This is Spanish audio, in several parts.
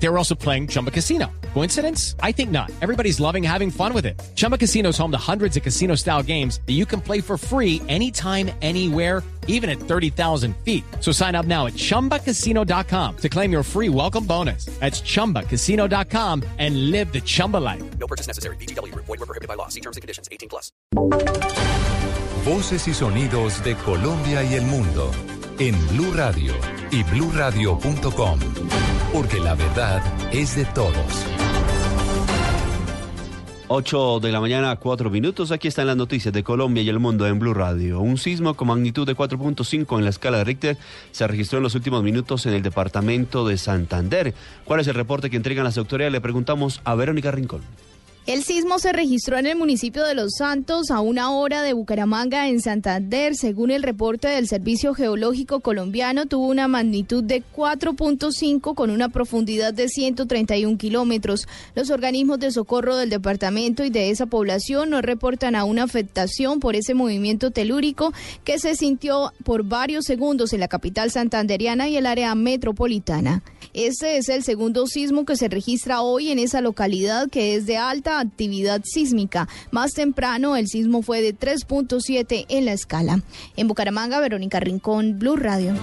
They were also playing Chumba Casino. Coincidence? I think not. Everybody's loving having fun with it. Chumba Casino is home to hundreds of casino style games that you can play for free anytime, anywhere, even at 30,000 feet. So sign up now at chumbacasino.com to claim your free welcome bonus. That's chumbacasino.com and live the Chumba life. No purchase necessary. BGW. Void were prohibited by law. See terms and conditions. 18 plus. Voces y sonidos de Colombia y el mundo en Blue Radio y bluradio.com. Porque la verdad es de todos. 8 de la mañana, 4 minutos. Aquí están las noticias de Colombia y el mundo en Blue Radio. Un sismo con magnitud de 4.5 en la escala de Richter se registró en los últimos minutos en el departamento de Santander. ¿Cuál es el reporte que entregan las autoridades? Le preguntamos a Verónica Rincón. El sismo se registró en el municipio de Los Santos, a una hora de Bucaramanga, en Santander. Según el reporte del Servicio Geológico Colombiano, tuvo una magnitud de 4.5 con una profundidad de 131 kilómetros. Los organismos de socorro del departamento y de esa población no reportan a una afectación por ese movimiento telúrico que se sintió por varios segundos en la capital santanderiana y el área metropolitana. Este es el segundo sismo que se registra hoy en esa localidad que es de alta actividad sísmica. Más temprano el sismo fue de 3.7 en la escala. En Bucaramanga, Verónica Rincón, Blue Radio.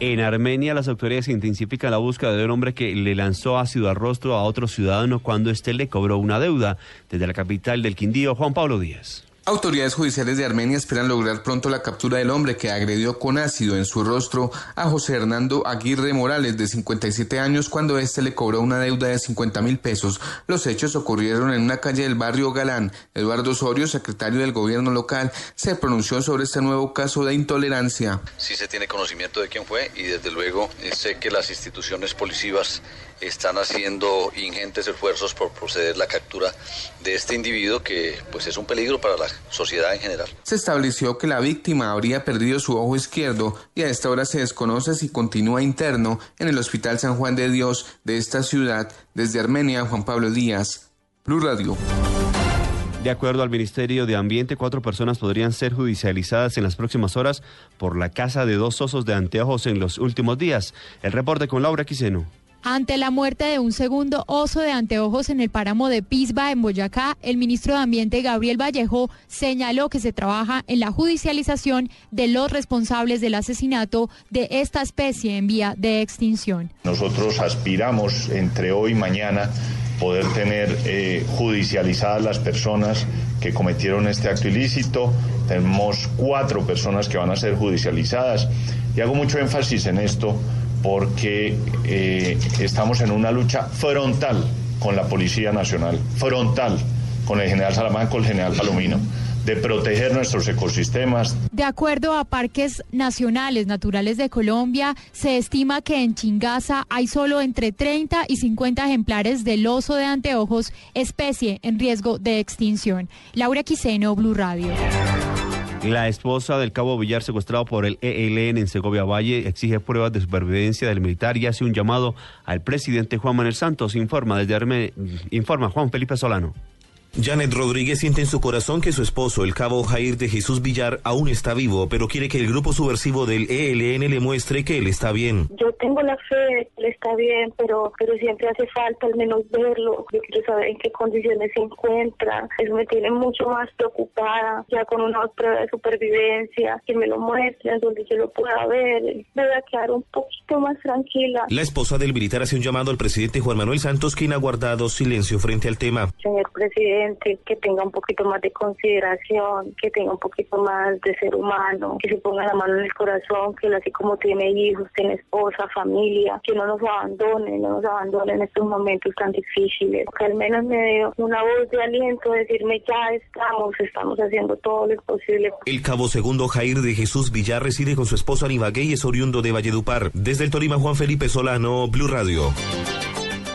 En Armenia, las autoridades intensifican la búsqueda de un hombre que le lanzó ácido al rostro a otro ciudadano cuando éste le cobró una deuda. Desde la capital del Quindío, Juan Pablo Díaz. Autoridades judiciales de Armenia esperan lograr pronto la captura del hombre que agredió con ácido en su rostro a José Hernando Aguirre Morales, de 57 años, cuando éste le cobró una deuda de 50 mil pesos. Los hechos ocurrieron en una calle del barrio Galán. Eduardo Osorio, secretario del gobierno local, se pronunció sobre este nuevo caso de intolerancia. Sí se tiene conocimiento de quién fue y desde luego sé que las instituciones policivas están haciendo ingentes esfuerzos por proceder la captura de este individuo que pues es un peligro para la sociedad en general. Se estableció que la víctima habría perdido su ojo izquierdo y a esta hora se desconoce si continúa interno en el Hospital San Juan de Dios de esta ciudad. Desde Armenia, Juan Pablo Díaz, Blue Radio. De acuerdo al Ministerio de Ambiente, cuatro personas podrían ser judicializadas en las próximas horas por la caza de dos osos de anteojos en los últimos días. El reporte con Laura Quiseno. Ante la muerte de un segundo oso de anteojos en el páramo de Pisba, en Boyacá, el ministro de Ambiente, Gabriel Vallejo, señaló que se trabaja en la judicialización de los responsables del asesinato de esta especie en vía de extinción. Nosotros aspiramos entre hoy y mañana poder tener eh, judicializadas las personas que cometieron este acto ilícito. Tenemos cuatro personas que van a ser judicializadas y hago mucho énfasis en esto porque eh, estamos en una lucha frontal con la Policía Nacional, frontal con el general Salamanca, el general Palomino de proteger nuestros ecosistemas. De acuerdo a Parques Nacionales Naturales de Colombia, se estima que en Chingaza hay solo entre 30 y 50 ejemplares del oso de anteojos, especie en riesgo de extinción. Laura Quiseno, Blue Radio. La esposa del cabo Villar, secuestrado por el ELN en Segovia Valle, exige pruebas de supervivencia del militar y hace un llamado al presidente Juan Manuel Santos. Informa desde Arme, informa Juan Felipe Solano. Janet Rodríguez siente en su corazón que su esposo, el cabo Jair de Jesús Villar, aún está vivo, pero quiere que el grupo subversivo del ELN le muestre que él está bien. Yo tengo la fe de que él está bien, pero, pero siempre hace falta al menos verlo. Yo quiero saber en qué condiciones se encuentra. Eso me tiene mucho más preocupada, ya con una prueba de supervivencia, que me lo muestre, donde yo lo pueda ver. Me voy a quedar un poquito más tranquila. La esposa del militar hace un llamado al presidente Juan Manuel Santos, quien ha guardado silencio frente al tema. Señor presidente, que tenga un poquito más de consideración, que tenga un poquito más de ser humano, que se ponga la mano en el corazón, que él así como tiene hijos, tiene esposa, familia, que no nos abandone, no nos abandone en estos momentos tan difíciles, que al menos me dé una voz de aliento, decirme ya estamos, estamos haciendo todo lo posible. El cabo segundo Jair de Jesús Villar reside con su esposa Aníbal y es oriundo de Valledupar. Desde el Tolima, Juan Felipe Solano, Blue Radio.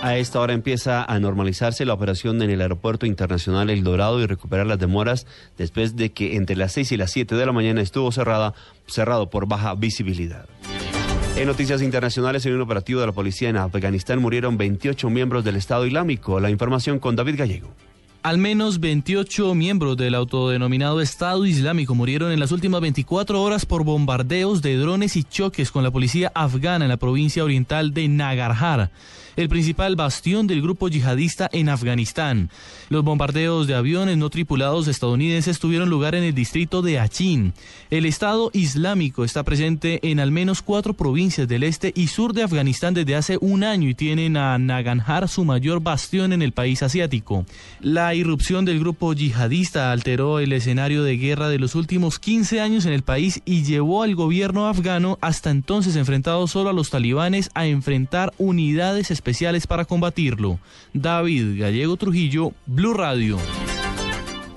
A esta hora empieza a normalizarse la operación en el Aeropuerto Internacional El Dorado y recuperar las demoras después de que entre las 6 y las 7 de la mañana estuvo cerrada, cerrado por baja visibilidad. En noticias internacionales, en un operativo de la policía en Afganistán murieron 28 miembros del Estado Islámico. La información con David Gallego. Al menos 28 miembros del autodenominado Estado Islámico murieron en las últimas 24 horas por bombardeos de drones y choques con la policía afgana en la provincia oriental de Nagarhar el principal bastión del grupo yihadista en Afganistán. Los bombardeos de aviones no tripulados estadounidenses tuvieron lugar en el distrito de Achin. El Estado Islámico está presente en al menos cuatro provincias del este y sur de Afganistán desde hace un año y tienen a Nagarhar su mayor bastión en el país asiático. La irrupción del grupo yihadista alteró el escenario de guerra de los últimos 15 años en el país y llevó al gobierno afgano, hasta entonces enfrentado solo a los talibanes, a enfrentar unidades especiales para combatirlo. David Gallego Trujillo, Blue Radio.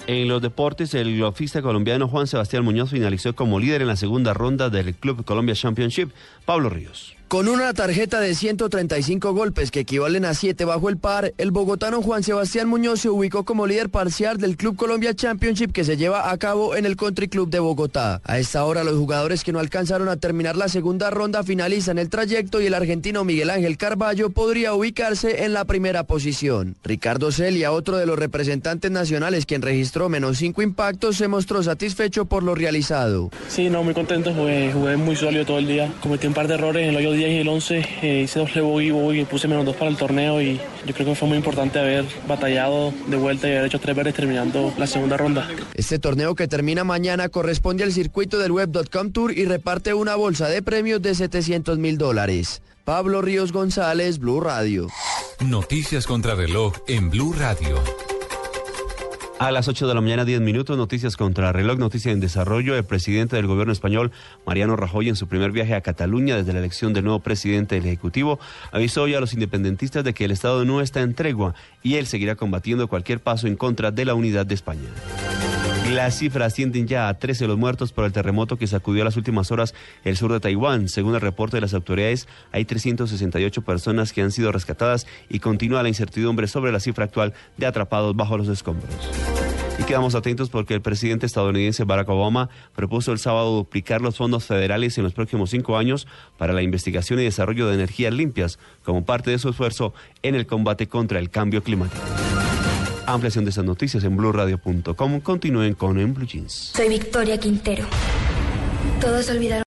En los deportes, el golfista colombiano Juan Sebastián Muñoz finalizó como líder en la segunda ronda del Club Colombia Championship. Pablo Ríos. Con una tarjeta de 135 golpes que equivalen a 7 bajo el par, el bogotano Juan Sebastián Muñoz se ubicó como líder parcial del Club Colombia Championship que se lleva a cabo en el Country Club de Bogotá. A esta hora los jugadores que no alcanzaron a terminar la segunda ronda finalizan el trayecto y el argentino Miguel Ángel Carballo podría ubicarse en la primera posición. Ricardo Celia, otro de los representantes nacionales quien registró menos 5 impactos, se mostró satisfecho por lo realizado. Sí, no, muy contento, jugué, jugué muy sólido todo el día, cometí un par de errores en el hoyo 10 y el 11 eh, hice doble bogey, y puse menos dos para el torneo y yo creo que fue muy importante haber batallado de vuelta y haber hecho tres veces terminando la segunda ronda. Este torneo que termina mañana corresponde al circuito del Web.com Tour y reparte una bolsa de premios de 700 mil dólares. Pablo Ríos González, Blue Radio. Noticias contra reloj en Blue Radio. A las 8 de la mañana, 10 minutos, noticias contra reloj, noticia en desarrollo. El presidente del gobierno español, Mariano Rajoy, en su primer viaje a Cataluña desde la elección del nuevo presidente del Ejecutivo, avisó hoy a los independentistas de que el Estado no está en tregua y él seguirá combatiendo cualquier paso en contra de la unidad de España. Las cifras ascienden ya a 13 los muertos por el terremoto que sacudió las últimas horas el sur de Taiwán. Según el reporte de las autoridades, hay 368 personas que han sido rescatadas y continúa la incertidumbre sobre la cifra actual de atrapados bajo los escombros. Y quedamos atentos porque el presidente estadounidense Barack Obama propuso el sábado duplicar los fondos federales en los próximos cinco años para la investigación y desarrollo de energías limpias como parte de su esfuerzo en el combate contra el cambio climático. Ampliación de estas noticias en blueradio.com. Continúen con En Blue Jeans. Soy Victoria Quintero. Todos olvidaron.